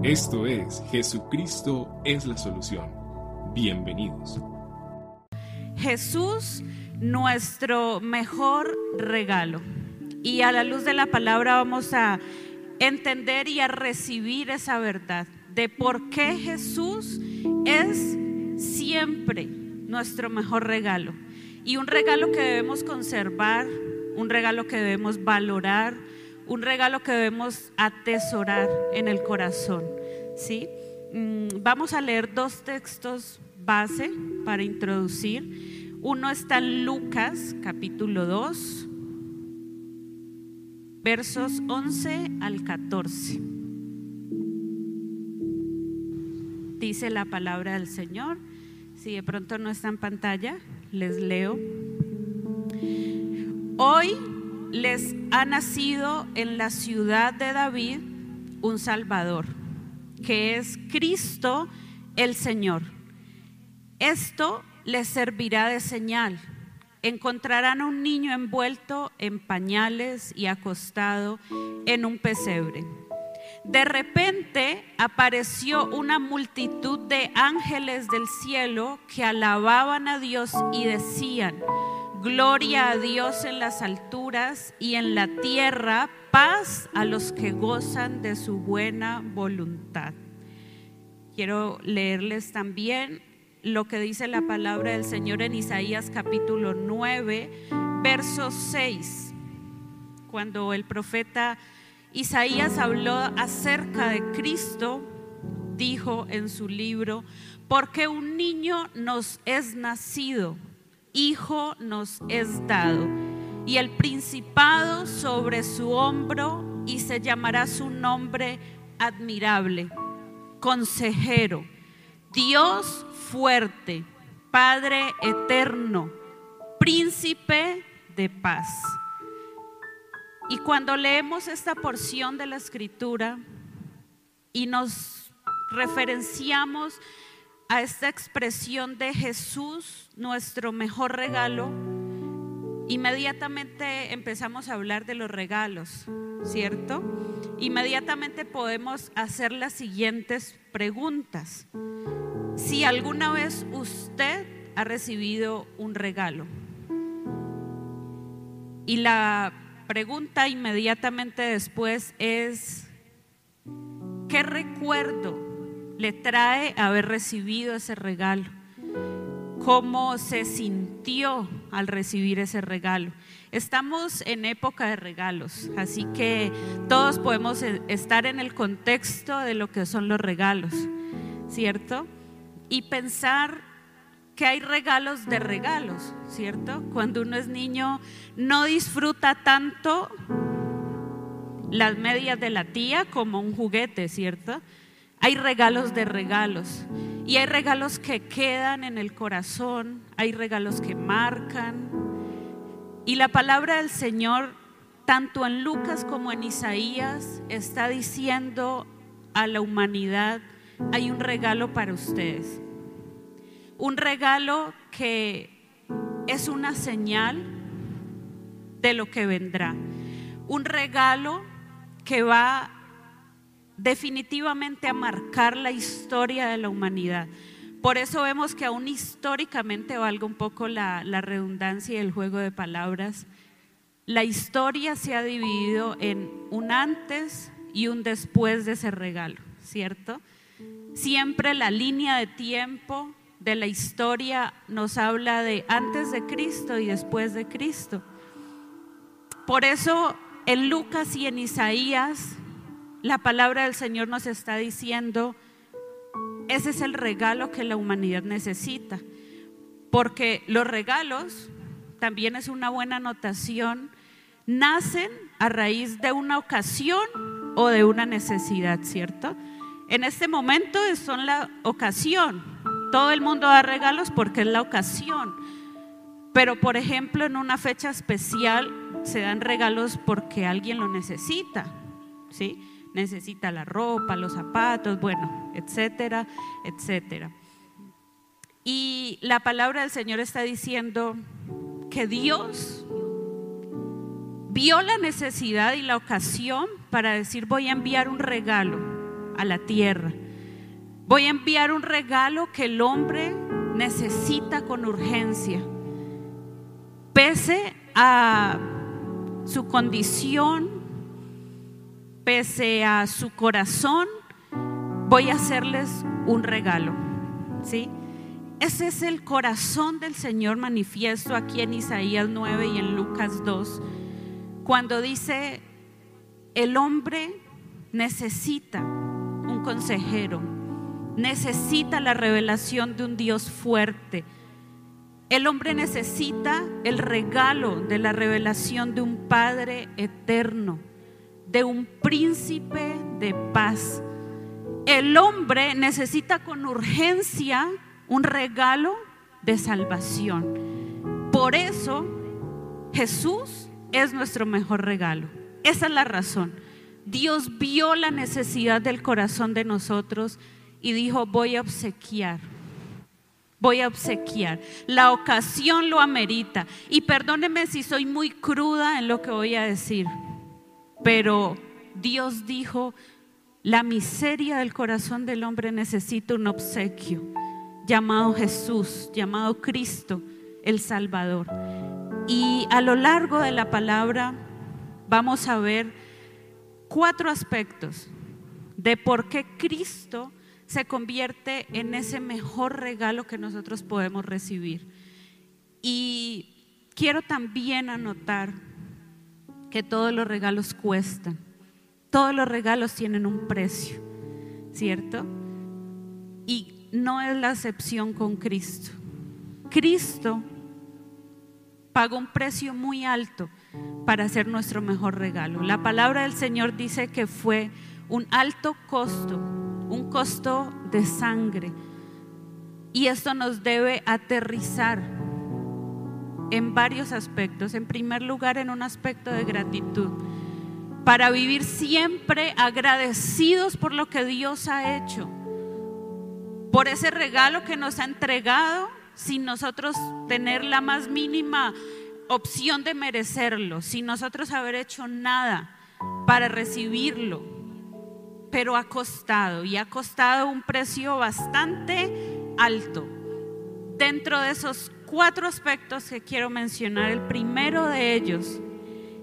Esto es Jesucristo es la solución. Bienvenidos. Jesús, nuestro mejor regalo. Y a la luz de la palabra vamos a entender y a recibir esa verdad de por qué Jesús es siempre nuestro mejor regalo. Y un regalo que debemos conservar, un regalo que debemos valorar, un regalo que debemos atesorar en el corazón. ¿sí? Mm, vamos a leer dos textos base para introducir. Uno está en Lucas capítulo 2, versos 11 al 14. Dice la palabra del Señor. Si de pronto no está en pantalla, les leo. Hoy les ha nacido en la ciudad de David un Salvador, que es Cristo el Señor. Esto les servirá de señal. Encontrarán a un niño envuelto en pañales y acostado en un pesebre. De repente apareció una multitud de ángeles del cielo que alababan a Dios y decían, Gloria a Dios en las alturas y en la tierra, paz a los que gozan de su buena voluntad. Quiero leerles también lo que dice la palabra del Señor en Isaías capítulo 9, verso 6, cuando el profeta Isaías habló acerca de Cristo, dijo en su libro, porque un niño nos es nacido hijo nos es dado, y el principado sobre su hombro, y se llamará su nombre admirable, consejero, Dios fuerte, Padre eterno, príncipe de paz. Y cuando leemos esta porción de la escritura y nos referenciamos a esta expresión de Jesús, nuestro mejor regalo, inmediatamente empezamos a hablar de los regalos, ¿cierto? Inmediatamente podemos hacer las siguientes preguntas. Si alguna vez usted ha recibido un regalo y la pregunta inmediatamente después es, ¿qué recuerdo le trae haber recibido ese regalo, cómo se sintió al recibir ese regalo. Estamos en época de regalos, así que todos podemos e, estar en el contexto de lo que son los regalos, ¿cierto? Y pensar que hay regalos de regalos, ¿cierto? Cuando uno es niño no disfruta tanto las medias de la tía como un juguete, ¿cierto? Hay regalos de regalos. Y hay regalos que quedan en el corazón, hay regalos que marcan. Y la palabra del Señor, tanto en Lucas como en Isaías, está diciendo a la humanidad, hay un regalo para ustedes. Un regalo que es una señal de lo que vendrá. Un regalo que va definitivamente a marcar la historia de la humanidad. Por eso vemos que aún históricamente valga un poco la, redundancia y el juego de palabras. La historia se ha dividido en un antes y un después de ese regalo, ¿cierto? Siempre la línea de tiempo de la historia nos habla de antes de Cristo y después de Cristo. Por eso en Lucas y en Isaías la palabra del Señor nos está diciendo, ese es el regalo que la humanidad necesita. Porque los regalos, también es una buena anotación, nacen a raíz de una ocasión o de una necesidad, ¿cierto? En este momento son la ocasión. Todo el mundo da regalos porque es la ocasión. Pero, por ejemplo, en una fecha especial se dan regalos porque alguien lo necesita, ¿sí? Necesita la ropa, los zapatos, bueno, etcétera, etcétera. Y la palabra del Señor está diciendo que Dios vio la necesidad y la ocasión para decir voy a enviar un regalo a la tierra. Voy a enviar un regalo que el hombre necesita con urgencia. Pese a su condición, pese a su corazón, voy a hacerles un regalo. ¿Sí? Ese es el corazón del Señor manifiesto aquí en Isaías 9 y en Lucas 2, cuando dice, el hombre necesita un consejero, necesita la revelación de un Dios fuerte. El hombre necesita el regalo de la revelación de un Padre eterno, de un príncipe de paz. El hombre necesita con urgencia un regalo de salvación. Por eso Jesús es nuestro mejor regalo. Esa es la razón. Dios vio la necesidad del corazón de nosotros y dijo, voy a obsequiar, voy a obsequiar. La ocasión lo amerita. Y perdóneme si soy muy cruda en lo que voy a decir, pero Dios dijo, la miseria del corazón del hombre necesita un obsequio llamado Jesús, llamado Cristo, el Salvador. Y a lo largo de la palabra vamos a ver cuatro aspectos de por qué Cristo se convierte en ese mejor regalo que nosotros podemos recibir. Y quiero también anotar que todos los regalos cuestan. Todos los regalos tienen un precio, ¿cierto? Y no es la excepción con Cristo. Cristo pagó un precio muy alto para hacer nuestro mejor regalo. La palabra del Señor dice que fue un alto costo, un costo de sangre. Y esto nos debe aterrizar en varios aspectos. En primer lugar, en un aspecto de gratitud para vivir siempre agradecidos por lo que Dios ha hecho, por ese regalo que nos ha entregado sin nosotros tener la más mínima opción de merecerlo, sin nosotros haber hecho nada para recibirlo, pero ha costado y ha costado un precio bastante alto. Dentro de esos cuatro aspectos que quiero mencionar, el primero de ellos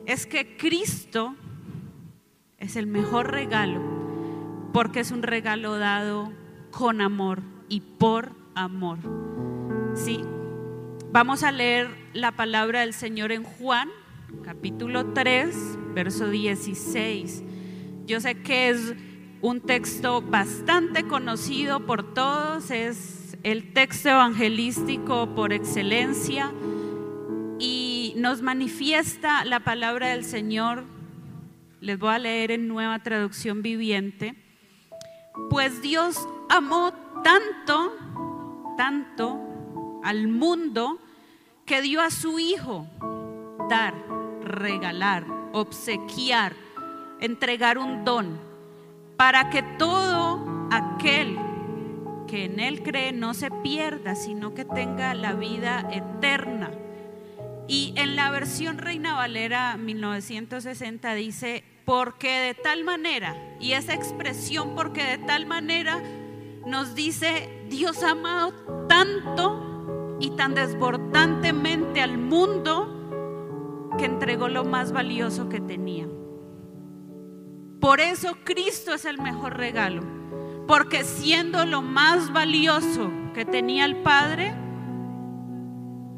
es que Cristo es el mejor regalo porque es un regalo dado con amor y por amor. Sí. Vamos a leer la palabra del Señor en Juan, capítulo 3, verso 16. Yo sé que es un texto bastante conocido por todos, es el texto evangelístico por excelencia y nos manifiesta la palabra del Señor les voy a leer en nueva traducción viviente. Pues Dios amó tanto, tanto al mundo que dio a su Hijo dar, regalar, obsequiar, entregar un don, para que todo aquel que en Él cree no se pierda, sino que tenga la vida eterna. Y en la versión Reina Valera 1960 dice, porque de tal manera, y esa expresión porque de tal manera nos dice, Dios ha amado tanto y tan desbordantemente al mundo que entregó lo más valioso que tenía. Por eso Cristo es el mejor regalo, porque siendo lo más valioso que tenía el Padre,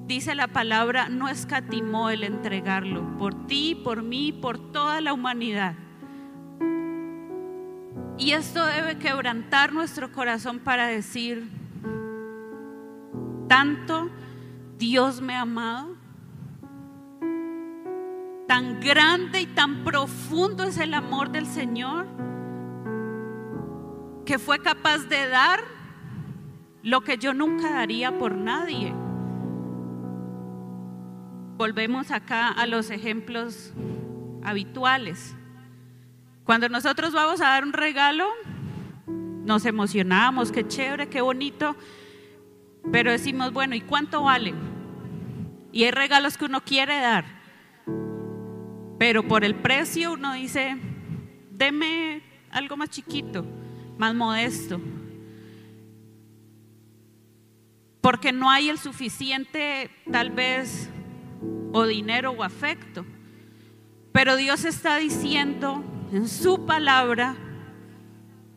dice la palabra, no escatimó el entregarlo por ti, por mí, por toda la humanidad. Y esto debe quebrantar nuestro corazón para decir, tanto Dios me ha amado, tan grande y tan profundo es el amor del Señor, que fue capaz de dar lo que yo nunca daría por nadie volvemos acá a los ejemplos habituales. Cuando nosotros vamos a dar un regalo, nos emocionamos, qué chévere, qué bonito, pero decimos, bueno, ¿y cuánto vale? Y hay regalos que uno quiere dar, pero por el precio uno dice, deme algo más chiquito. Más modesto. Porque no hay el suficiente, tal vez, o dinero o afecto. Pero Dios está diciendo en su palabra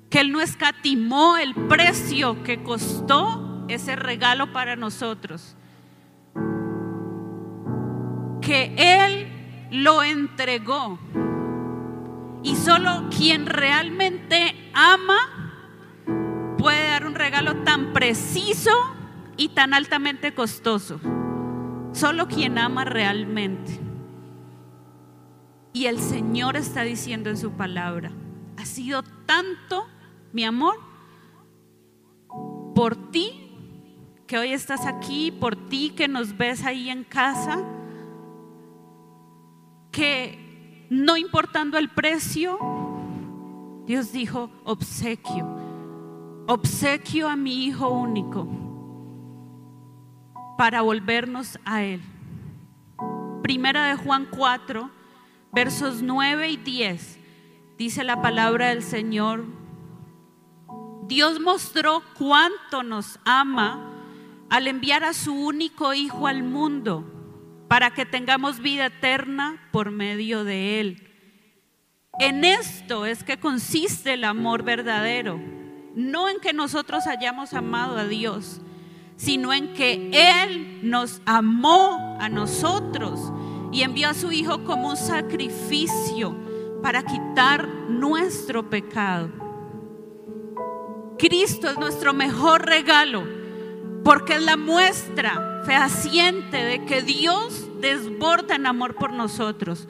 que Él no escatimó el precio que costó ese regalo para nosotros. Que Él lo entregó. Y solo quien realmente ama puede dar un regalo tan preciso y tan altamente costoso. Solo quien ama realmente. Y el Señor está diciendo en su palabra, ha sido tanto mi amor por ti que hoy estás aquí, por ti que nos ves ahí en casa, que no importando el precio, Dios dijo obsequio, obsequio a mi Hijo único para volvernos a Él. Primera de Juan 4, versos 9 y 10, dice la palabra del Señor. Dios mostró cuánto nos ama al enviar a su único Hijo al mundo para que tengamos vida eterna por medio de Él. En esto es que consiste el amor verdadero, no en que nosotros hayamos amado a Dios, sino en que Él nos amó a nosotros y envió a su Hijo como un sacrificio para quitar nuestro pecado. Cristo es nuestro mejor regalo porque es la muestra fehaciente de que Dios desborda en amor por nosotros.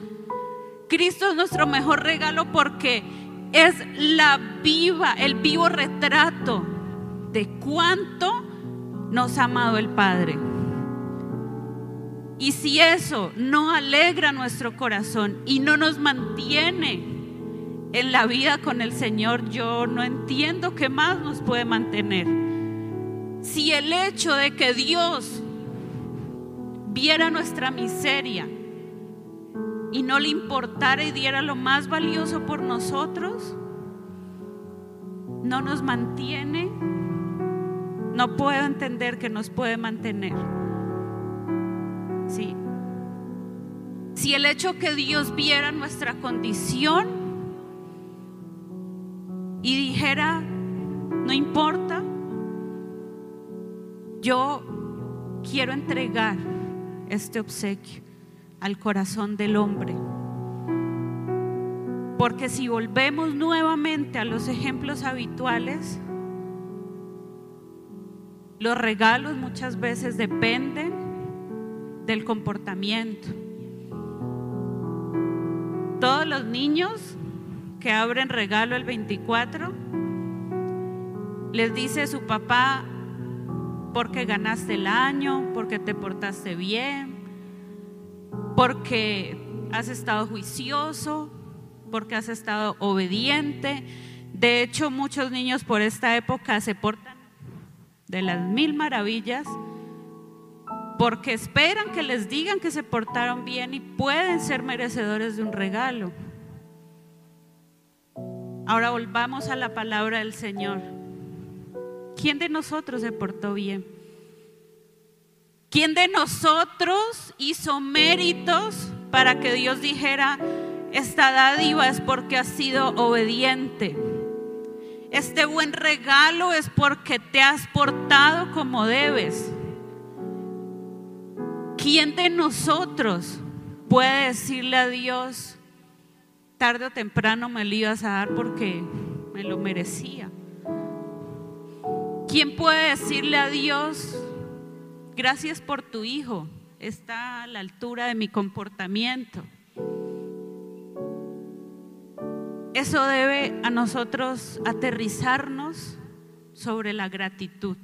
Cristo es nuestro mejor regalo porque es la viva, el vivo retrato de cuánto nos ha amado el Padre. Y si eso no alegra nuestro corazón y no nos mantiene en la vida con el Señor, yo no entiendo qué más nos puede mantener. Si el hecho de que Dios viera nuestra miseria y no le importara y diera lo más valioso por nosotros, no nos mantiene, no puedo entender que nos puede mantener. Sí. Si el hecho que Dios viera nuestra condición y dijera, no importa, yo quiero entregar este obsequio al corazón del hombre. Porque si volvemos nuevamente a los ejemplos habituales, los regalos muchas veces dependen del comportamiento. Todos los niños que abren regalo el 24, les dice su papá, porque ganaste el año, porque te portaste bien, porque has estado juicioso, porque has estado obediente. De hecho, muchos niños por esta época se portan de las mil maravillas porque esperan que les digan que se portaron bien y pueden ser merecedores de un regalo. Ahora volvamos a la palabra del Señor. ¿Quién de nosotros se portó bien? ¿Quién de nosotros hizo méritos para que Dios dijera, esta dádiva es porque has sido obediente? Este buen regalo es porque te has portado como debes. ¿Quién de nosotros puede decirle a Dios, tarde o temprano me lo ibas a dar porque me lo merecía? ¿Quién puede decirle a Dios, gracias por tu hijo, está a la altura de mi comportamiento? Eso debe a nosotros aterrizarnos sobre la gratitud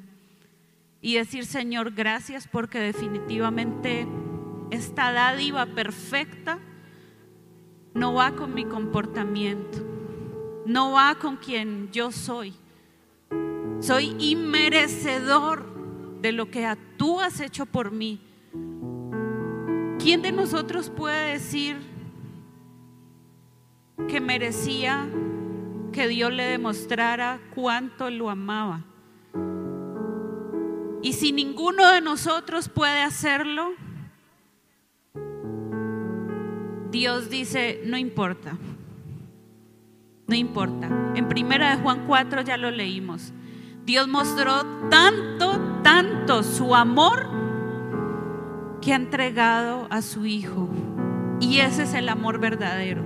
y decir, Señor, gracias porque definitivamente esta dádiva perfecta no va con mi comportamiento, no va con quien yo soy. Soy inmerecedor de lo que tú has hecho por mí. ¿Quién de nosotros puede decir que merecía que Dios le demostrara cuánto lo amaba. Y si ninguno de nosotros puede hacerlo, Dios dice, no importa, no importa. En primera de Juan 4 ya lo leímos. Dios mostró tanto, tanto su amor que ha entregado a su Hijo. Y ese es el amor verdadero.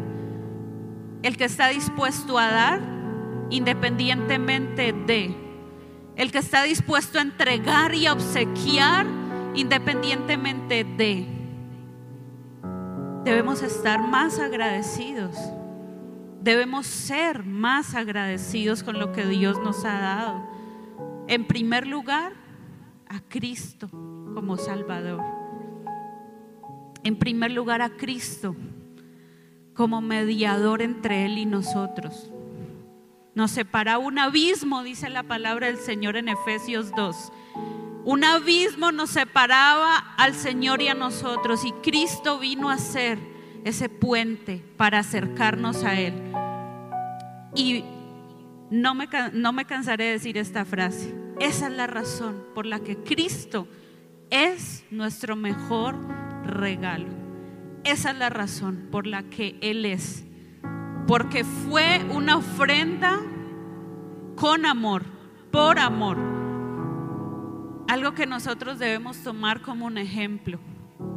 El que está dispuesto a dar independientemente de. El que está dispuesto a entregar y a obsequiar independientemente de. Debemos estar más agradecidos. Debemos ser más agradecidos con lo que Dios nos ha dado. En primer lugar, a Cristo como Salvador. En primer lugar, a Cristo como mediador entre Él y nosotros. Nos separa un abismo, dice la palabra del Señor en Efesios 2. Un abismo nos separaba al Señor y a nosotros y Cristo vino a ser ese puente para acercarnos a Él. Y no me, no me cansaré de decir esta frase. Esa es la razón por la que Cristo es nuestro mejor regalo. Esa es la razón por la que Él es. Porque fue una ofrenda con amor, por amor algo que nosotros debemos tomar como un ejemplo,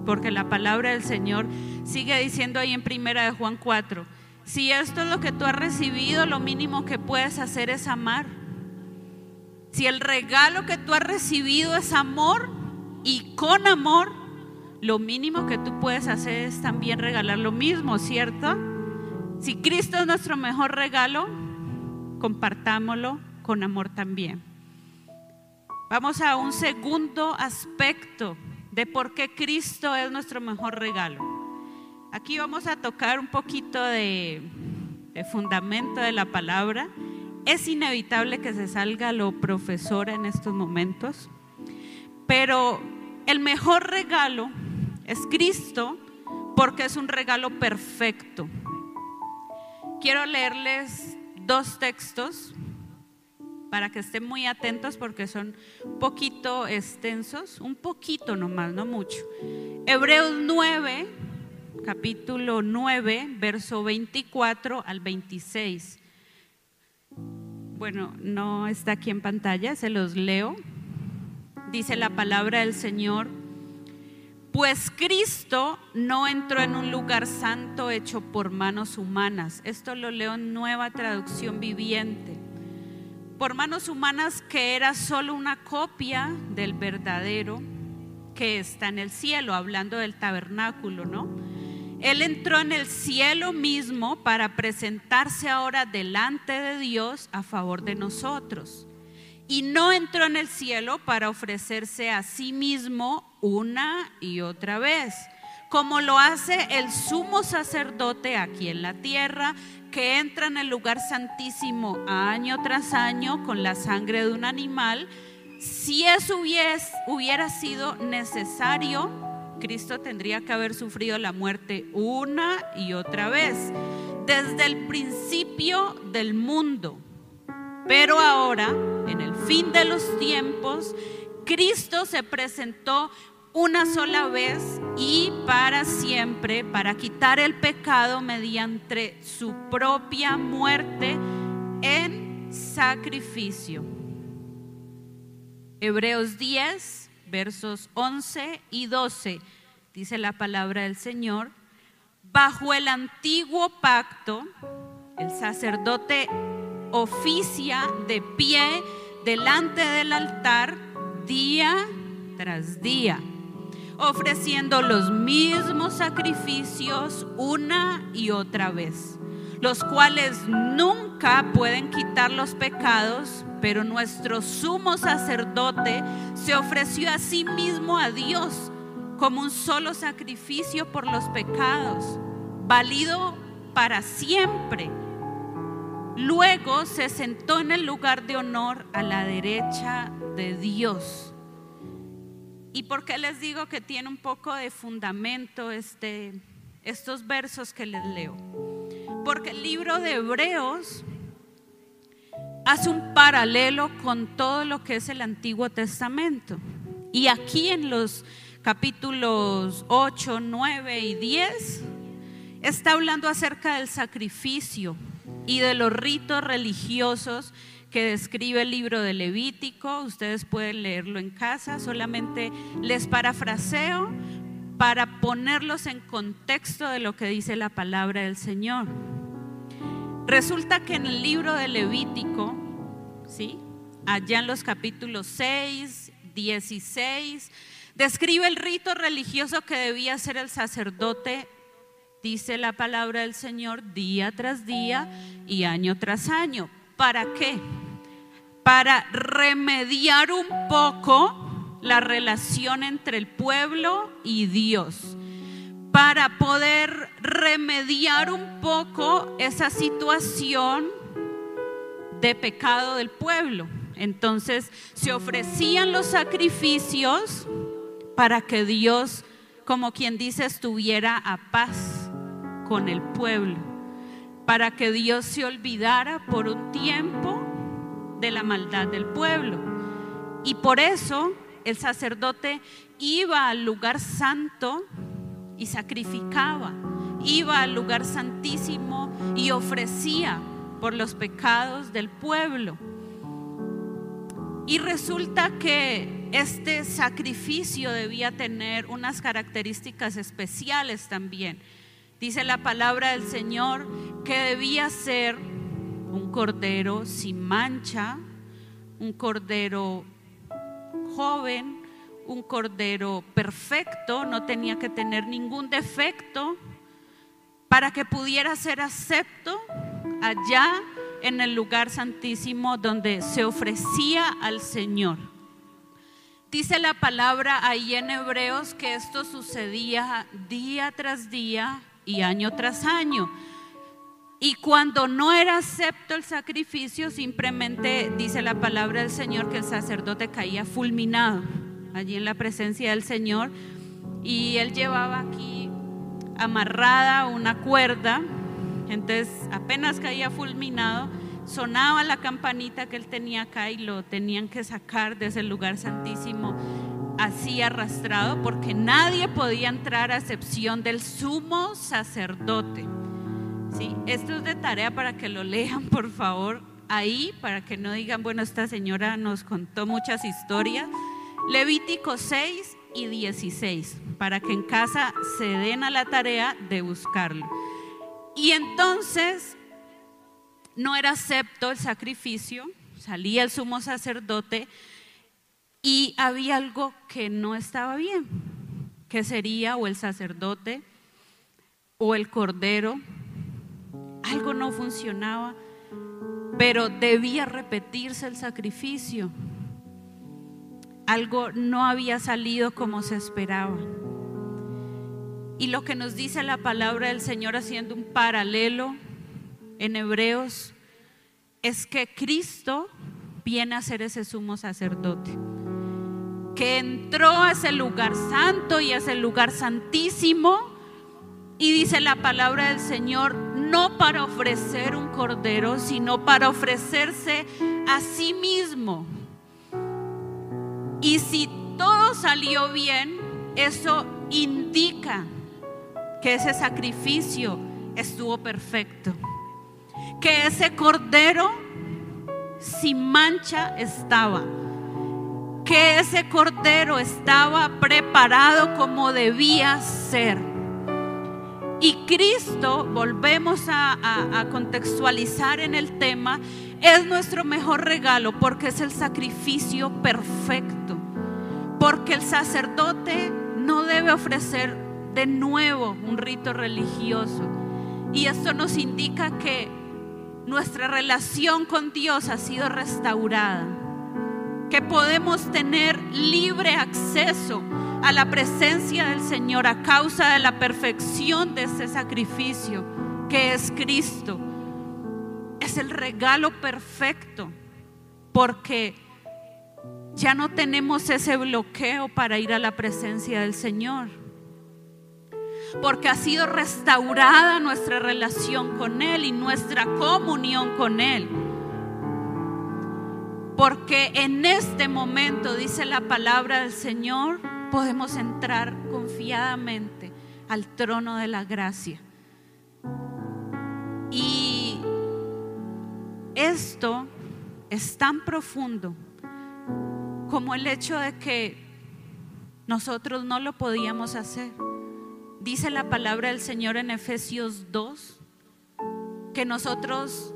porque la palabra del Señor sigue diciendo ahí en primera de Juan 4, si esto es lo que tú has recibido, lo mínimo que puedes hacer es amar. Si el regalo que tú has recibido es amor y con amor, lo mínimo que tú puedes hacer es también regalar lo mismo, ¿cierto? Si Cristo es nuestro mejor regalo, compartámoslo con amor también. Vamos a un segundo aspecto de por qué Cristo es nuestro mejor regalo. Aquí vamos a tocar un poquito de, fundamento de la palabra. Es inevitable que se salga lo profesor en estos momentos, pero el mejor regalo es Cristo porque es un regalo perfecto. Quiero leerles dos textos para que estén muy atentos porque son un poquito extensos, un poquito nomás, no mucho. Hebreos 9, capítulo 9, verso 24 al 26. Bueno, no está aquí en pantalla, se los leo. Dice la palabra del Señor, pues Cristo no entró en un lugar santo hecho por manos humanas. Esto lo leo en nueva traducción viviente por manos humanas que era solo una copia del verdadero que está en el cielo, hablando del tabernáculo, ¿no? Él entró en el cielo mismo para presentarse ahora delante de Dios a favor de nosotros. Y no entró en el cielo para ofrecerse a sí mismo una y otra vez, como lo hace el sumo sacerdote aquí en la tierra, que entra en el lugar santísimo año tras año con la sangre de un animal, si eso hubiera sido necesario, Cristo tendría que haber sufrido la muerte una y otra vez, desde el principio del mundo. Pero ahora, en el fin de los tiempos, Cristo se presentó una sola vez y para siempre para quitar el pecado mediante su propia muerte en sacrificio. Hebreos 10, versos 11 y 12, dice la palabra del Señor, bajo el antiguo pacto, el sacerdote oficia de pie delante del altar día tras día ofreciendo los mismos sacrificios una y otra vez, los cuales nunca pueden quitar los pecados, pero nuestro sumo sacerdote se ofreció a sí mismo a Dios como un solo sacrificio por los pecados, válido para siempre. Luego se sentó en el lugar de honor a la derecha de Dios. ¿Y por qué les digo que tiene un poco de fundamento este, estos versos que les leo? Porque el libro de Hebreos hace un paralelo con todo lo que es el Antiguo Testamento. Y aquí en los capítulos 8, 9 y 10 está hablando acerca del sacrificio y de los ritos religiosos que describe el libro de Levítico. Ustedes pueden leerlo en casa, solamente les parafraseo para ponerlos en contexto de lo que dice la palabra del Señor. Resulta que en el libro de Levítico, ¿sí? allá en los capítulos 6, 16, describe el rito religioso que debía hacer el sacerdote, dice la palabra del Señor, día tras día y año tras año. ¿Para qué? Para remediar un poco la relación entre el pueblo y Dios, para poder remediar un poco esa situación de pecado del pueblo. Entonces se ofrecían los sacrificios para que Dios, como quien dice, estuviera a paz con el pueblo, para que Dios se olvidara por un tiempo de la maldad del pueblo. Y por eso el sacerdote iba al lugar santo y sacrificaba, iba al lugar santísimo y ofrecía por los pecados del pueblo. Y resulta que este sacrificio debía tener unas características especiales también. Dice la palabra del Señor que debía ser un cordero sin mancha, un cordero joven, un cordero perfecto, no tenía que tener ningún defecto para que pudiera ser acepto allá en el lugar santísimo donde se ofrecía al Señor. Dice la palabra ahí en Hebreos que esto sucedía día tras día y año tras año. Y cuando no era acepto el sacrificio, simplemente dice la palabra del Señor que el sacerdote caía fulminado allí en la presencia del Señor. Y él llevaba aquí amarrada una cuerda. Entonces apenas caía fulminado, sonaba la campanita que él tenía acá y lo tenían que sacar de ese lugar santísimo así arrastrado porque nadie podía entrar a excepción del sumo sacerdote. Esto es de tarea para que lo lean, por favor, ahí, para que no digan, bueno, esta señora nos contó muchas historias. Levítico 6 y 16, para que en casa se den a la tarea de buscarlo. Y entonces no era acepto el sacrificio, salía el sumo sacerdote y había algo que no estaba bien, que sería o el sacerdote o el cordero algo no funcionaba, pero debía repetirse el sacrificio. Algo no había salido como se esperaba. Y lo que nos dice la palabra del Señor haciendo un paralelo en Hebreos es que Cristo viene a ser ese sumo sacerdote, que entró a ese lugar santo y a ese lugar santísimo y dice la palabra del Señor, no para ofrecer un cordero, sino para ofrecerse a sí mismo. Y si todo salió bien, eso indica que ese sacrificio estuvo perfecto. Que ese cordero sin mancha estaba. Que ese cordero estaba preparado como debía ser. Y Cristo, volvemos a, contextualizar en el tema, es nuestro mejor regalo porque es el sacrificio perfecto. Porque el sacerdote no debe ofrecer de nuevo un rito religioso. Y esto nos indica que nuestra relación con Dios ha sido restaurada. Que podemos tener libre acceso a la presencia del Señor a causa de la perfección de ese sacrificio que es Cristo. Es el regalo perfecto porque ya no tenemos ese bloqueo para ir a la presencia del Señor. Porque ha sido restaurada nuestra relación con Él y nuestra comunión con Él. Porque en este momento, dice la palabra del Señor, podemos entrar confiadamente al trono de la gracia. Y esto es tan profundo como el hecho de que nosotros no lo podíamos hacer. Dice la palabra del Señor en Efesios 2 que nosotros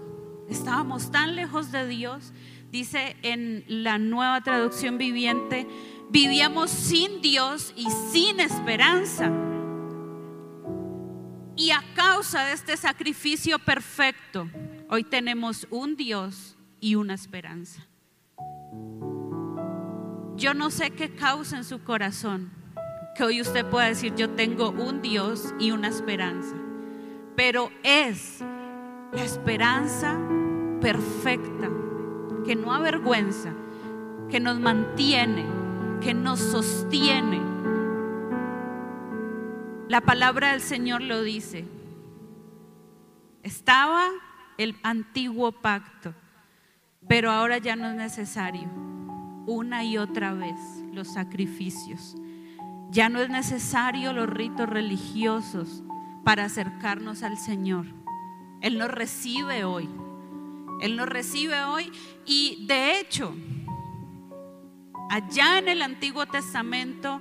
estábamos tan lejos de Dios. Dice en la nueva traducción viviente, vivíamos sin Dios y sin esperanza. Y a causa de este sacrificio perfecto, hoy tenemos un Dios y una esperanza. Yo no sé qué causa en su corazón que hoy usted pueda decir, yo tengo un Dios y una esperanza, pero es la esperanza perfecta, que no avergüenza, que nos mantiene, que nos sostiene. La palabra del Señor lo dice. Estaba el antiguo pacto, pero ahora ya no es necesario una y otra vez los sacrificios. Ya no es necesario los ritos religiosos para acercarnos al Señor. Él nos recibe hoy. Él nos recibe hoy y de hecho, allá en el Antiguo Testamento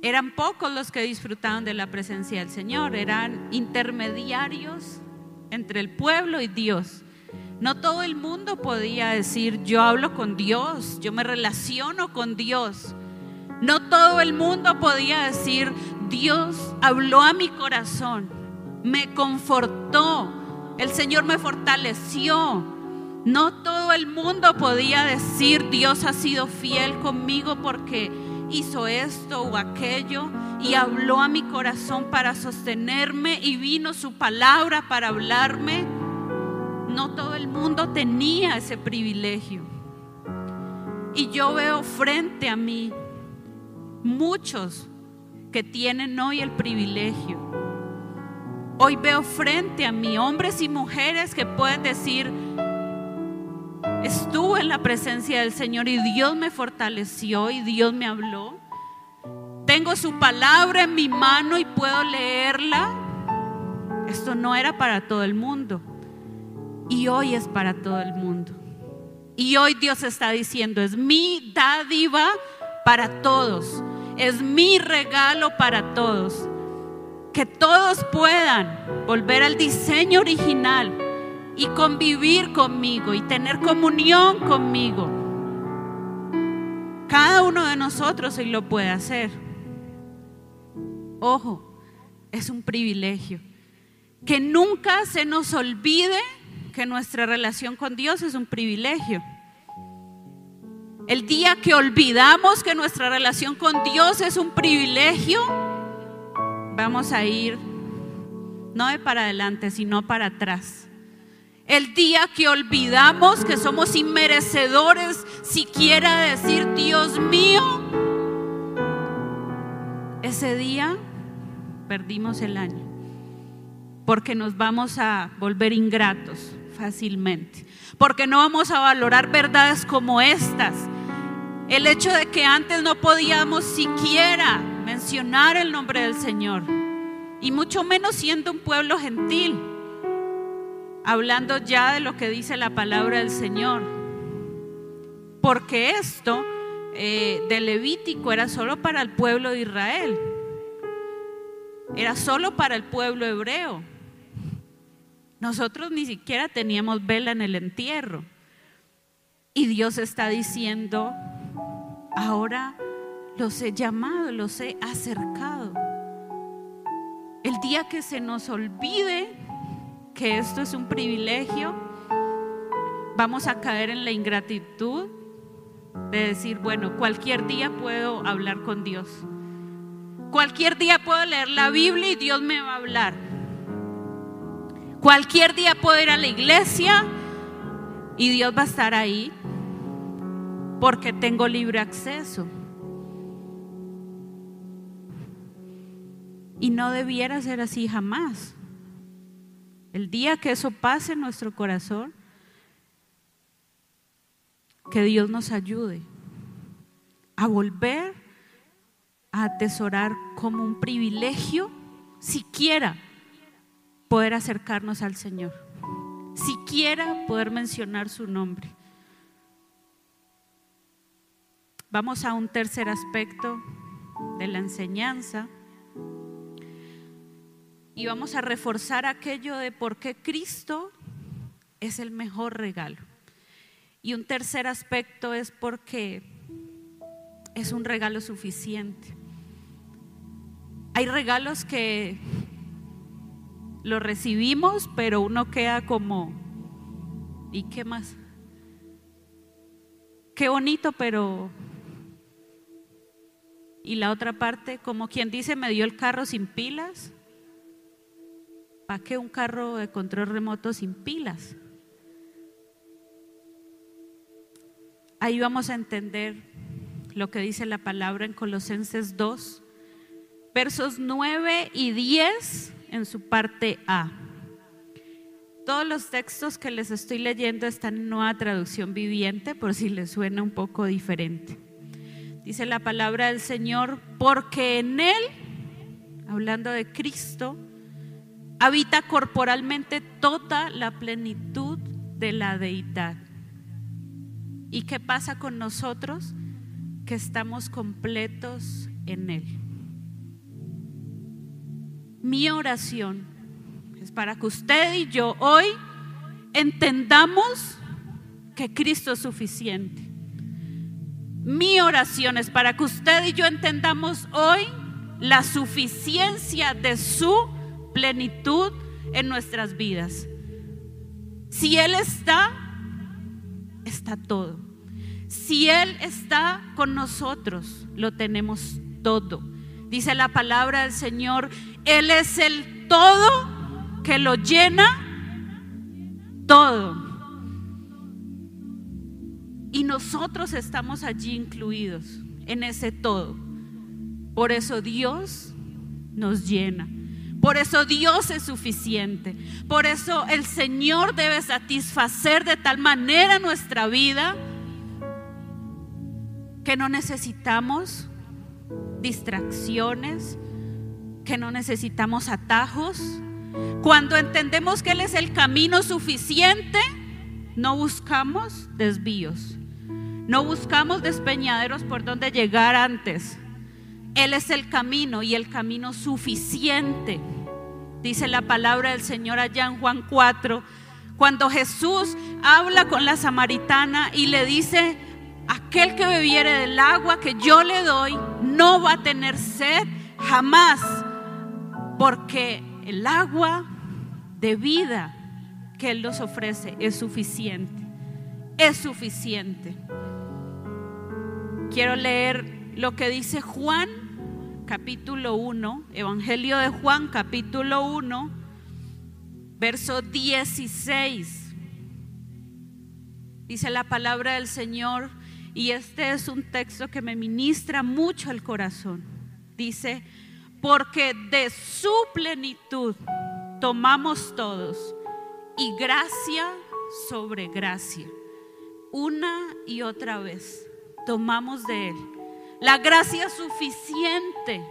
eran pocos los que disfrutaban de la presencia del Señor, eran intermediarios entre el pueblo y Dios. No todo el mundo podía decir, yo hablo con Dios, yo me relaciono con Dios. No todo el mundo podía decir, Dios habló a mi corazón, me confortó, el Señor me fortaleció. No todo el mundo podía decir, Dios ha sido fiel conmigo porque hizo esto o aquello y habló a mi corazón para sostenerme y vino su palabra para hablarme no todo el mundo tenía ese privilegio. Y yo veo frente a mí muchos que tienen hoy el privilegio. Hoy veo frente a mí hombres y mujeres que pueden decir, estuve en la presencia del Señor y Dios me fortaleció y Dios me habló. Tengo su palabra en mi mano y puedo leerla. Esto no era para todo el mundo. Y hoy es para todo el mundo. Y hoy Dios está diciendo, es mi dádiva para todos. Es mi regalo para todos. Que todos puedan volver al diseño original y convivir conmigo y tener comunión conmigo. Cada uno de nosotros hoy lo puede hacer. Ojo, es un privilegio. Que nunca se nos olvide que nuestra relación con Dios es un privilegio. El día que olvidamos que nuestra relación con Dios es un privilegio, vamos a ir no de para adelante, sino para atrás. El día que olvidamos que somos inmerecedores, siquiera decir, Dios mío, ese día perdimos el año, porque nos vamos a volver ingratos fácilmente, porque no vamos a valorar verdades como estas. El hecho de que antes no podíamos siquiera mencionar el nombre del Señor, y mucho menos siendo un pueblo gentil, hablando ya de lo que dice la palabra del Señor, porque esto eh, de Levítico era solo para el pueblo de Israel, era solo para el pueblo hebreo. Nosotros ni siquiera teníamos vela en el entierro. Y Dios está diciendo, ahora los he llamado, los he acercado. El día que se nos olvide que esto es un privilegio, vamos a caer en la ingratitud de decir, bueno, cualquier día puedo hablar con Dios. Cualquier día puedo leer la Biblia y Dios me va a hablar. Cualquier día puedo ir a la iglesia y Dios va a estar ahí porque tengo libre acceso. Y no debiera ser así jamás. El día que eso pase en nuestro corazón, que Dios nos ayude a volver a atesorar como un privilegio siquiera poder acercarnos al Señor, siquiera poder mencionar su nombre. Vamos a un tercer aspecto de la enseñanza y vamos a reforzar aquello de por qué Cristo es el mejor regalo. Y un tercer aspecto es porque es un regalo suficiente. Hay regalos que lo recibimos, pero uno queda como, ¿y qué más? Qué bonito, pero... Y la otra parte, como quien dice, me dio el carro sin pilas. ¿Para qué un carro de control remoto sin pilas? Ahí vamos a entender lo que dice la palabra en Colosenses 2, versos 9 y 10 en su parte A. Todos los textos que les estoy leyendo están en nueva traducción viviente, por si les suena un poco diferente. Dice la palabra del Señor, porque en Él, hablando de Cristo, habita corporalmente toda la plenitud de la deidad. ¿Y qué pasa con nosotros? Que estamos completos en Él. Mi oración es para que usted y yo hoy entendamos que Cristo es suficiente. Mi oración es para que usted y yo entendamos hoy la suficiencia de su plenitud en nuestras vidas. Si Él está, está todo. Si Él está con nosotros, lo tenemos todo. Dice la palabra del Señor, Él es el todo que lo llena todo. Y nosotros estamos allí incluidos en ese todo. Por eso Dios nos llena. Por eso Dios es suficiente. Por eso el Señor debe satisfacer de tal manera nuestra vida que no necesitamos distracciones, que no necesitamos atajos. Cuando entendemos que Él es el camino suficiente, no buscamos desvíos, no buscamos despeñaderos por donde llegar antes. Él es el camino y el camino suficiente. Dice la palabra del Señor allá en Juan 4, cuando Jesús habla con la samaritana y le dice, aquel que bebiere del agua que yo le doy no va a tener sed jamás, porque el agua de vida que Él nos ofrece es suficiente, es suficiente. Quiero leer lo que dice Juan capítulo 1, Evangelio de Juan capítulo 1, verso 16. Dice la palabra del Señor, y este es un texto que me ministra mucho el corazón. Dice, porque de su plenitud tomamos todos y gracia sobre gracia, una y otra vez, tomamos de Él la gracia suficiente.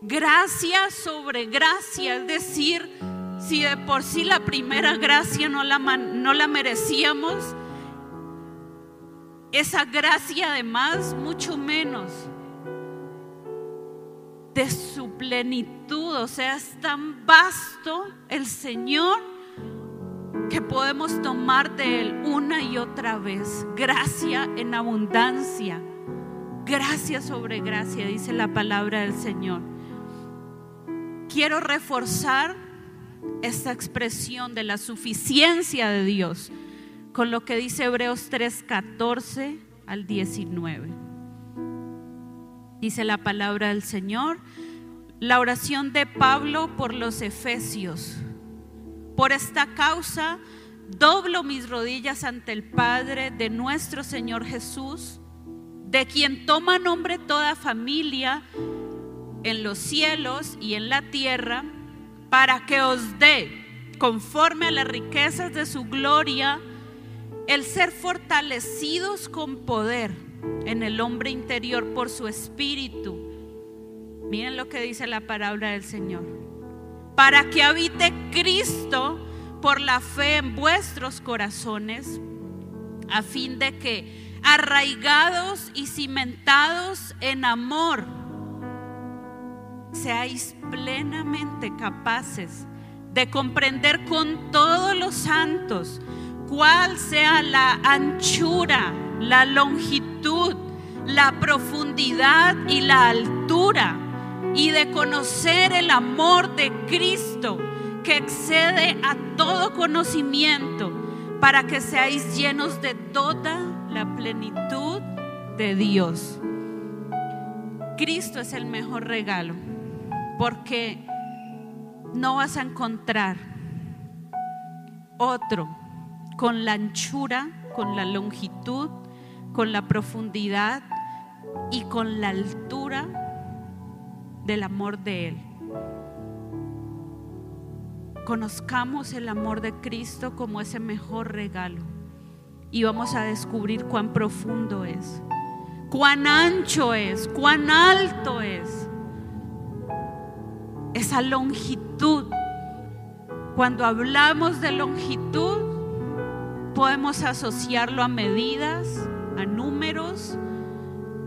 Gracia sobre gracia, es decir, si de por sí la primera gracia no la, no la merecíamos, esa gracia además mucho menos de su plenitud, o sea, es tan vasto el Señor que podemos tomar de Él una y otra vez. Gracia en abundancia. Gracia sobre gracia, dice la palabra del Señor. Quiero reforzar esta expresión de la suficiencia de Dios con lo que dice Hebreos 3, 14 al 19. Dice la palabra del Señor, la oración de Pablo por los Efesios. Por esta causa doblo mis rodillas ante el Padre de nuestro Señor Jesús de quien toma nombre toda familia en los cielos y en la tierra, para que os dé, conforme a las riquezas de su gloria, el ser fortalecidos con poder en el hombre interior por su espíritu. Miren lo que dice la palabra del Señor. Para que habite Cristo por la fe en vuestros corazones, a fin de que, arraigados y cimentados en amor, seáis plenamente capaces de comprender con todos los santos cuál sea la anchura, la longitud, la profundidad y la altura, y de conocer el amor de Cristo que excede a todo conocimiento, para que seáis llenos de toda la plenitud de Dios. Cristo es el mejor regalo, porque no vas a encontrar otro con la anchura, con la longitud, con la profundidad y con la altura del amor de Él. Conozcamos el amor de Cristo como ese mejor regalo y vamos a descubrir cuán profundo es, cuán ancho es, cuán alto es. Esa longitud. Cuando hablamos de longitud, podemos asociarlo a medidas, a números.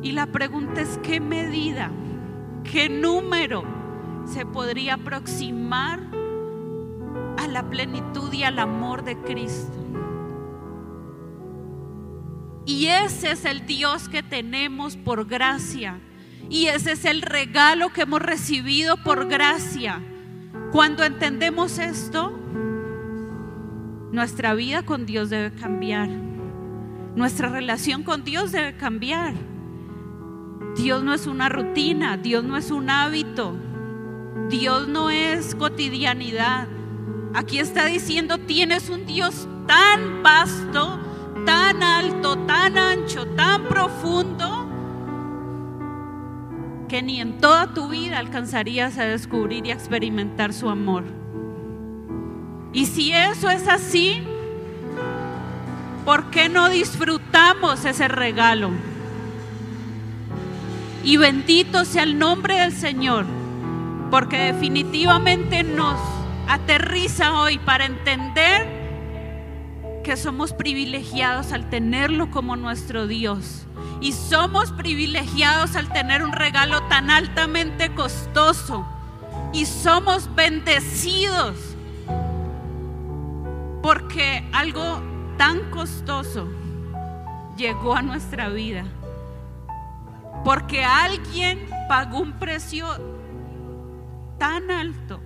Y la pregunta es, ¿qué medida, qué número se podría aproximar a la plenitud y al amor de Cristo? Y ese es el Dios que tenemos por gracia. Y ese es el regalo que hemos recibido por gracia. Cuando entendemos esto, nuestra vida con Dios debe cambiar. Nuestra relación con Dios debe cambiar. Dios no es una rutina, Dios no es un hábito, Dios no es cotidianidad. Aquí está diciendo, tienes un Dios tan vasto, tan alto, tan ancho, tan profundo, que ni en toda tu vida alcanzarías a descubrir y a experimentar su amor. Y si eso es así, ¿por qué no disfrutamos ese regalo? Y bendito sea el nombre del Señor, porque definitivamente nos aterriza hoy para entender que somos privilegiados al tenerlo como nuestro Dios. Y somos privilegiados al tener un regalo tan altamente costoso. Y somos bendecidos porque algo tan costoso llegó a nuestra vida. Porque alguien pagó un precio tan alto.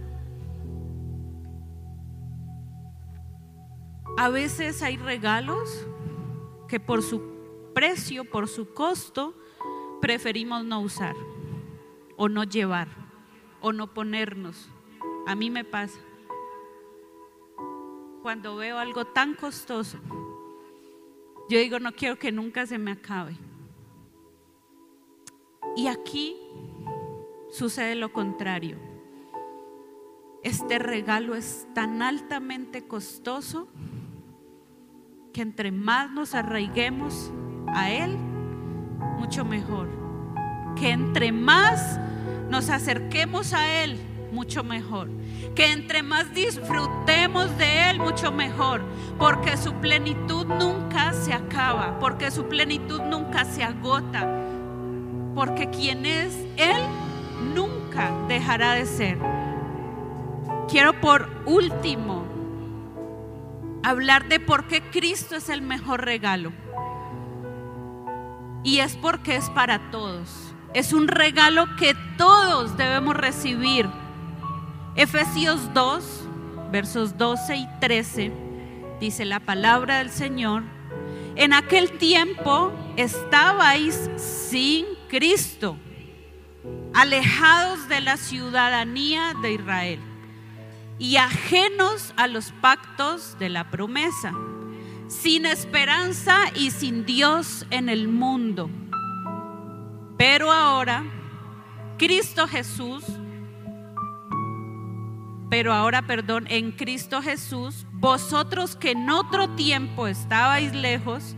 A veces hay regalos que por su precio, por su costo, preferimos no usar o no llevar o no ponernos. A mí me pasa cuando veo algo tan costoso, yo digo, no quiero que nunca se me acabe. Y aquí sucede lo contrario. Este regalo es tan altamente costoso que entre más nos arraiguemos a Él, mucho mejor. Que entre más nos acerquemos a Él, mucho mejor. Que entre más disfrutemos de Él, mucho mejor. Porque su plenitud nunca se acaba. Porque su plenitud nunca se agota. Porque quien es Él nunca dejará de ser. Quiero por último hablar de por qué Cristo es el mejor regalo. Y es porque es para todos. Es un regalo que todos debemos recibir Efesios 2, versos 12 y 13, dice la palabra del Señor, en aquel tiempo estabais sin Cristo, alejados de la ciudadanía de Israel y ajenos a los pactos de la promesa, sin esperanza y sin Dios en el mundo. Pero ahora, Cristo Jesús, pero ahora, perdón, en Cristo Jesús, vosotros que en otro tiempo estabais lejos,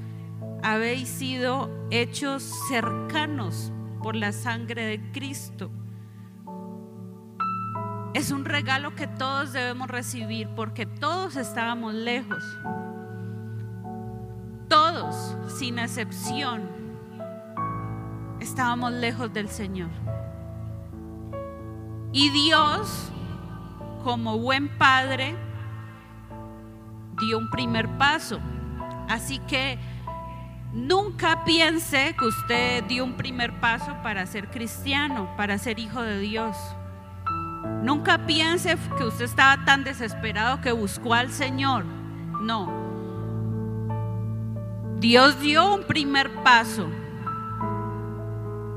habéis sido hechos cercanos por la sangre de Cristo. Es un regalo que todos debemos recibir porque todos estábamos lejos. Todos, sin excepción, estábamos lejos del Señor. Y Dios, como buen padre, dio un primer paso. Así que nunca piense que usted dio un primer paso para ser cristiano, para ser hijo de Dios. Nunca piense que usted estaba tan desesperado que buscó al Señor. No. Dios dio un primer paso.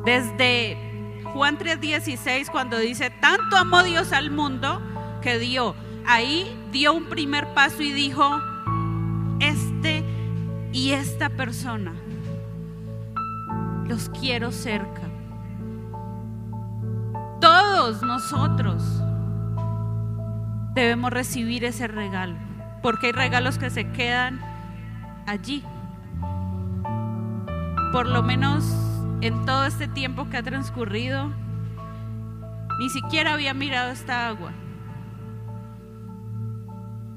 Desde Juan 3:16 cuando dice, tanto amó Dios al mundo que dio. Ahí dio un primer paso y dijo, este y esta persona los quiero cerca. Todos nosotros debemos recibir ese regalo, porque hay regalos que se quedan allí. Por lo menos en todo este tiempo que ha transcurrido, ni siquiera había mirado esta agua.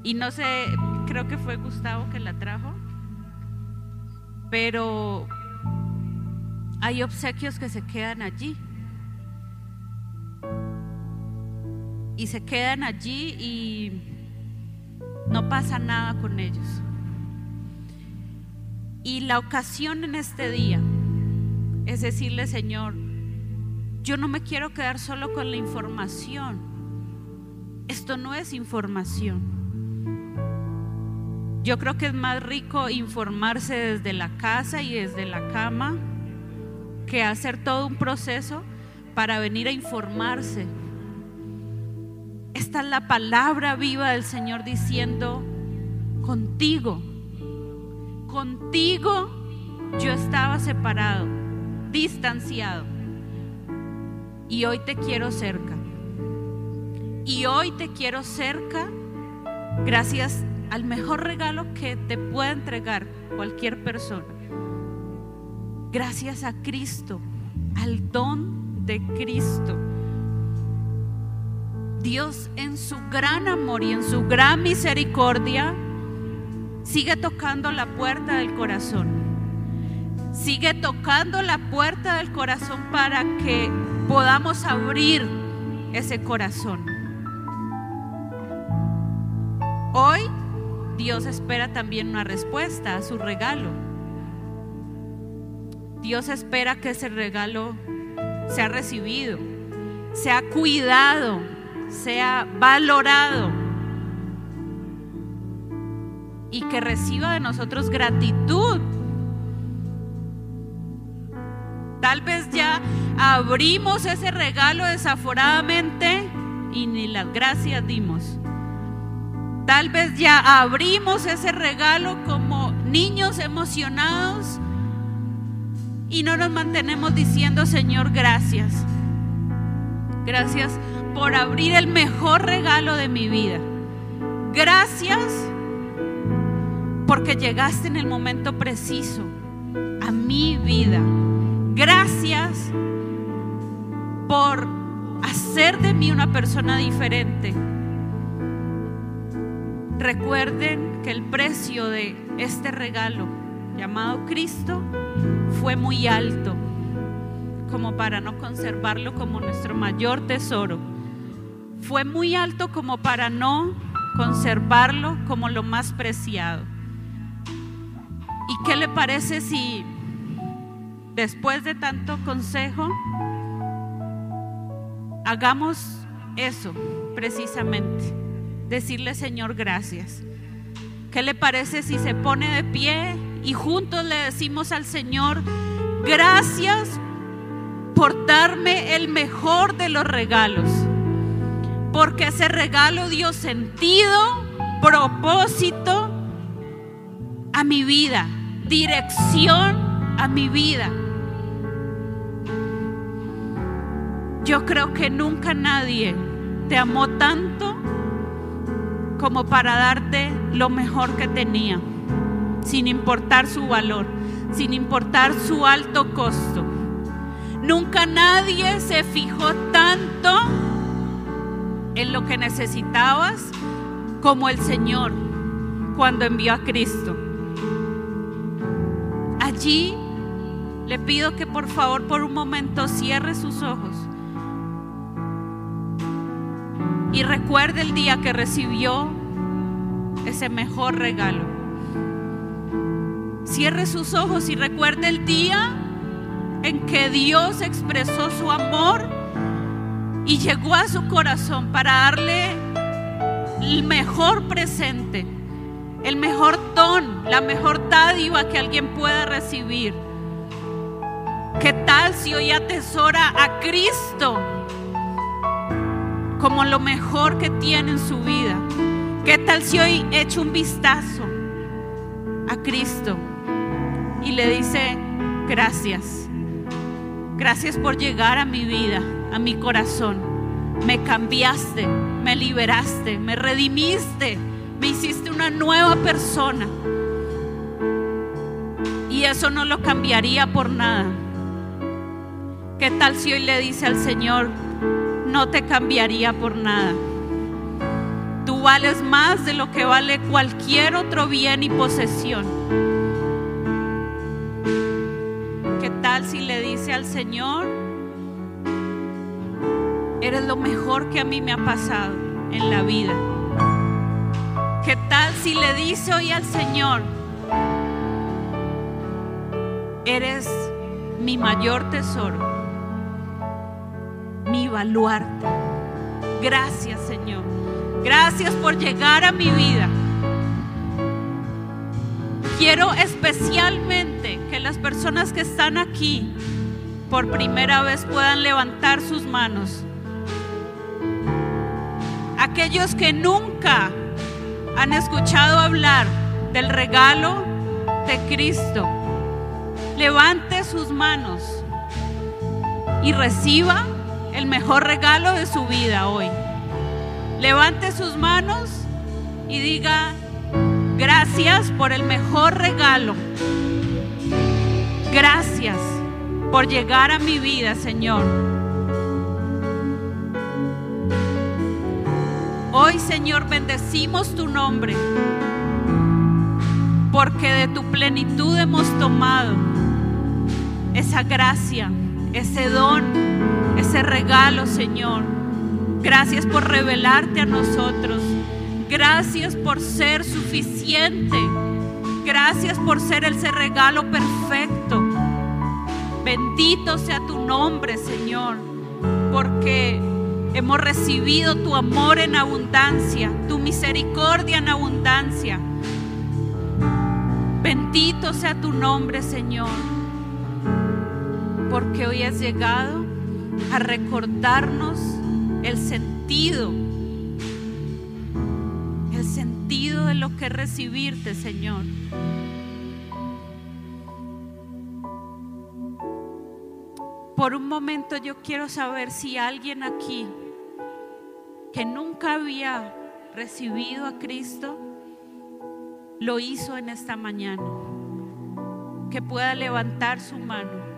Y no sé, creo que fue Gustavo que la trajo, pero hay obsequios que se quedan allí. Y se quedan allí y no pasa nada con ellos. Y la ocasión en este día es decirle, Señor, yo no me quiero quedar solo con la información. Esto no es información. Yo creo que es más rico informarse desde la casa y desde la cama que hacer todo un proceso para venir a informarse. Esta es la palabra viva del Señor diciendo, contigo, contigo yo estaba separado, distanciado, y hoy te quiero cerca. Y hoy te quiero cerca gracias al mejor regalo que te pueda entregar cualquier persona. Gracias a Cristo, al don de Cristo. Dios en su gran amor y en su gran misericordia sigue tocando la puerta del corazón. Sigue tocando la puerta del corazón para que podamos abrir ese corazón. Hoy Dios espera también una respuesta a su regalo. Dios espera que ese regalo sea recibido, sea cuidado, sea valorado y que reciba de nosotros gratitud. Tal vez ya abrimos ese regalo desaforadamente y ni las gracias dimos. Tal vez ya abrimos ese regalo como niños emocionados y no nos mantenemos diciendo, Señor, gracias. Gracias por abrir el mejor regalo de mi vida. Gracias porque llegaste en el momento preciso a mi vida. Gracias por hacer de mí una persona diferente. Recuerden que el precio de este regalo llamado Cristo fue muy alto como para no conservarlo como nuestro mayor tesoro. Fue muy alto como para no conservarlo como lo más preciado. ¿Y qué le parece si después de tanto consejo hagamos eso precisamente? decirle, Señor, gracias. ¿Qué le parece si se pone de pie y juntos le decimos al Señor, gracias por darme el mejor de los regalos? Porque ese regalo dio sentido, propósito a mi vida, dirección a mi vida. Yo creo que nunca nadie te amó tanto como para darte lo mejor que tenía, sin importar su valor, sin importar su alto costo. Nunca nadie se fijó tanto en lo que necesitabas como el Señor cuando envió a Cristo. Allí le pido que por favor por un momento cierre sus ojos y recuerde el día que recibió ese mejor regalo. Cierre sus ojos y recuerde el día en que Dios expresó su amor y llegó a su corazón para darle el mejor presente, el mejor don, la mejor dádiva que alguien pueda recibir. ¿Qué tal si hoy atesora a Cristo como lo mejor que tiene en su vida? ¿Qué tal si hoy echa un vistazo a Cristo y le dice, gracias, gracias por llegar a mi vida, a mi corazón, me cambiaste, me liberaste, me redimiste, me hiciste una nueva persona. Y eso no lo cambiaría por nada. ¿Qué tal si hoy le dice al Señor, no te cambiaría por nada? Tú vales más de lo que vale cualquier otro bien y posesión. ¿Qué tal si le dice al Señor, eres lo mejor que a mí me ha pasado en la vida? ¿Qué tal si le dice hoy al Señor, eres mi mayor tesoro, mi baluarte? Gracias Señor. Gracias por llegar a mi vida. Quiero especialmente que las personas que están aquí por primera vez puedan levantar sus manos. Aquellos que nunca han escuchado hablar del regalo de Cristo, levante sus manos y reciba el mejor regalo de su vida hoy. Levante sus manos y diga, gracias por el mejor regalo. Gracias por llegar a mi vida, Señor. Hoy, Señor, bendecimos tu nombre, porque de tu plenitud hemos tomado esa gracia, ese don, ese regalo, Señor. Gracias por revelarte a nosotros. Gracias por ser suficiente. Gracias por ser ese regalo perfecto. Bendito sea tu nombre, Señor, porque hemos recibido tu amor en abundancia, tu misericordia en abundancia. Bendito sea tu nombre, Señor, porque hoy has llegado a recordarnos el sentido, el sentido de lo que es recibirte, Señor. Por un momento yo quiero saber si alguien aquí que nunca había recibido a Cristo lo hizo en esta mañana, que pueda levantar su mano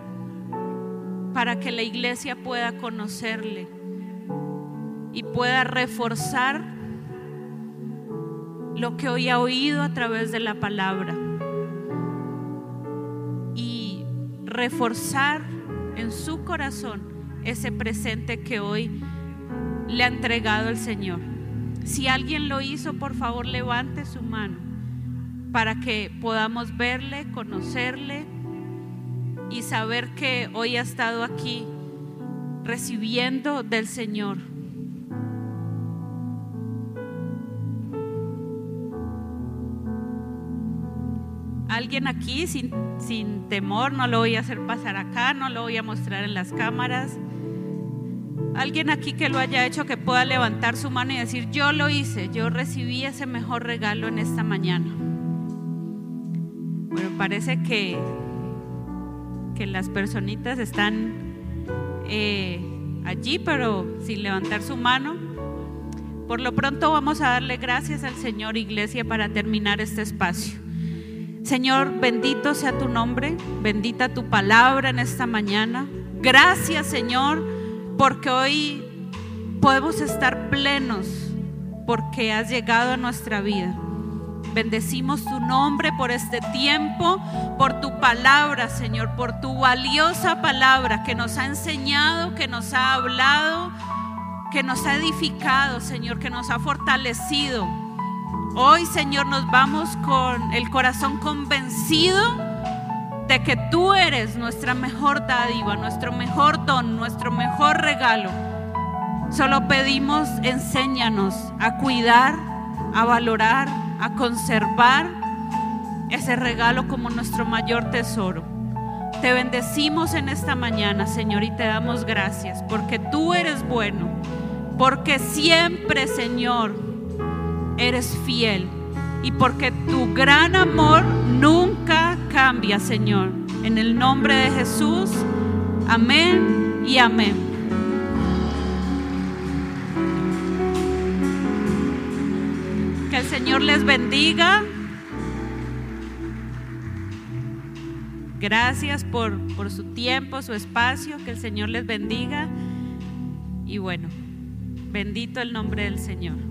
para que la iglesia pueda conocerle y pueda reforzar lo que hoy ha oído a través de la palabra y reforzar en su corazón ese presente que hoy le ha entregado el Señor. Si alguien lo hizo, por favor levante su mano para que podamos verle, conocerle y saber que hoy ha estado aquí recibiendo del Señor. Alguien aquí sin, sin temor, no lo voy a hacer pasar acá, no lo voy a mostrar en las cámaras. Alguien aquí que lo haya hecho que pueda levantar su mano y decir, yo lo hice, yo recibí ese mejor regalo en esta mañana. Bueno, parece que que las personitas están eh, allí, pero sin levantar su mano. Por lo pronto vamos a darle gracias al Señor Iglesia para terminar este espacio. Señor, bendito sea tu nombre, bendita tu palabra en esta mañana. Gracias Señor, porque hoy podemos estar plenos, porque has llegado a nuestra vida. Bendecimos tu nombre por este tiempo, por tu palabra, Señor, por tu valiosa palabra que nos ha enseñado, que nos ha hablado que nos ha edificado, Señor, que nos ha fortalecido. Hoy, Señor, nos vamos con el corazón convencido que tú eres nuestra mejor dádiva, nuestro mejor don, nuestro mejor regalo. Solo pedimos, enséñanos a cuidar, a valorar, a conservar ese regalo como nuestro mayor tesoro. Te bendecimos en esta mañana, Señor, y te damos gracias porque tú eres bueno porque siempre, Señor, eres fiel y porque tu gran amor nunca cambia, Señor. En el nombre de Jesús, amén y amén. Que el Señor les bendiga. Gracias por, por su tiempo, su espacio. Que el Señor les bendiga. Y bueno. Bendito el nombre del Señor.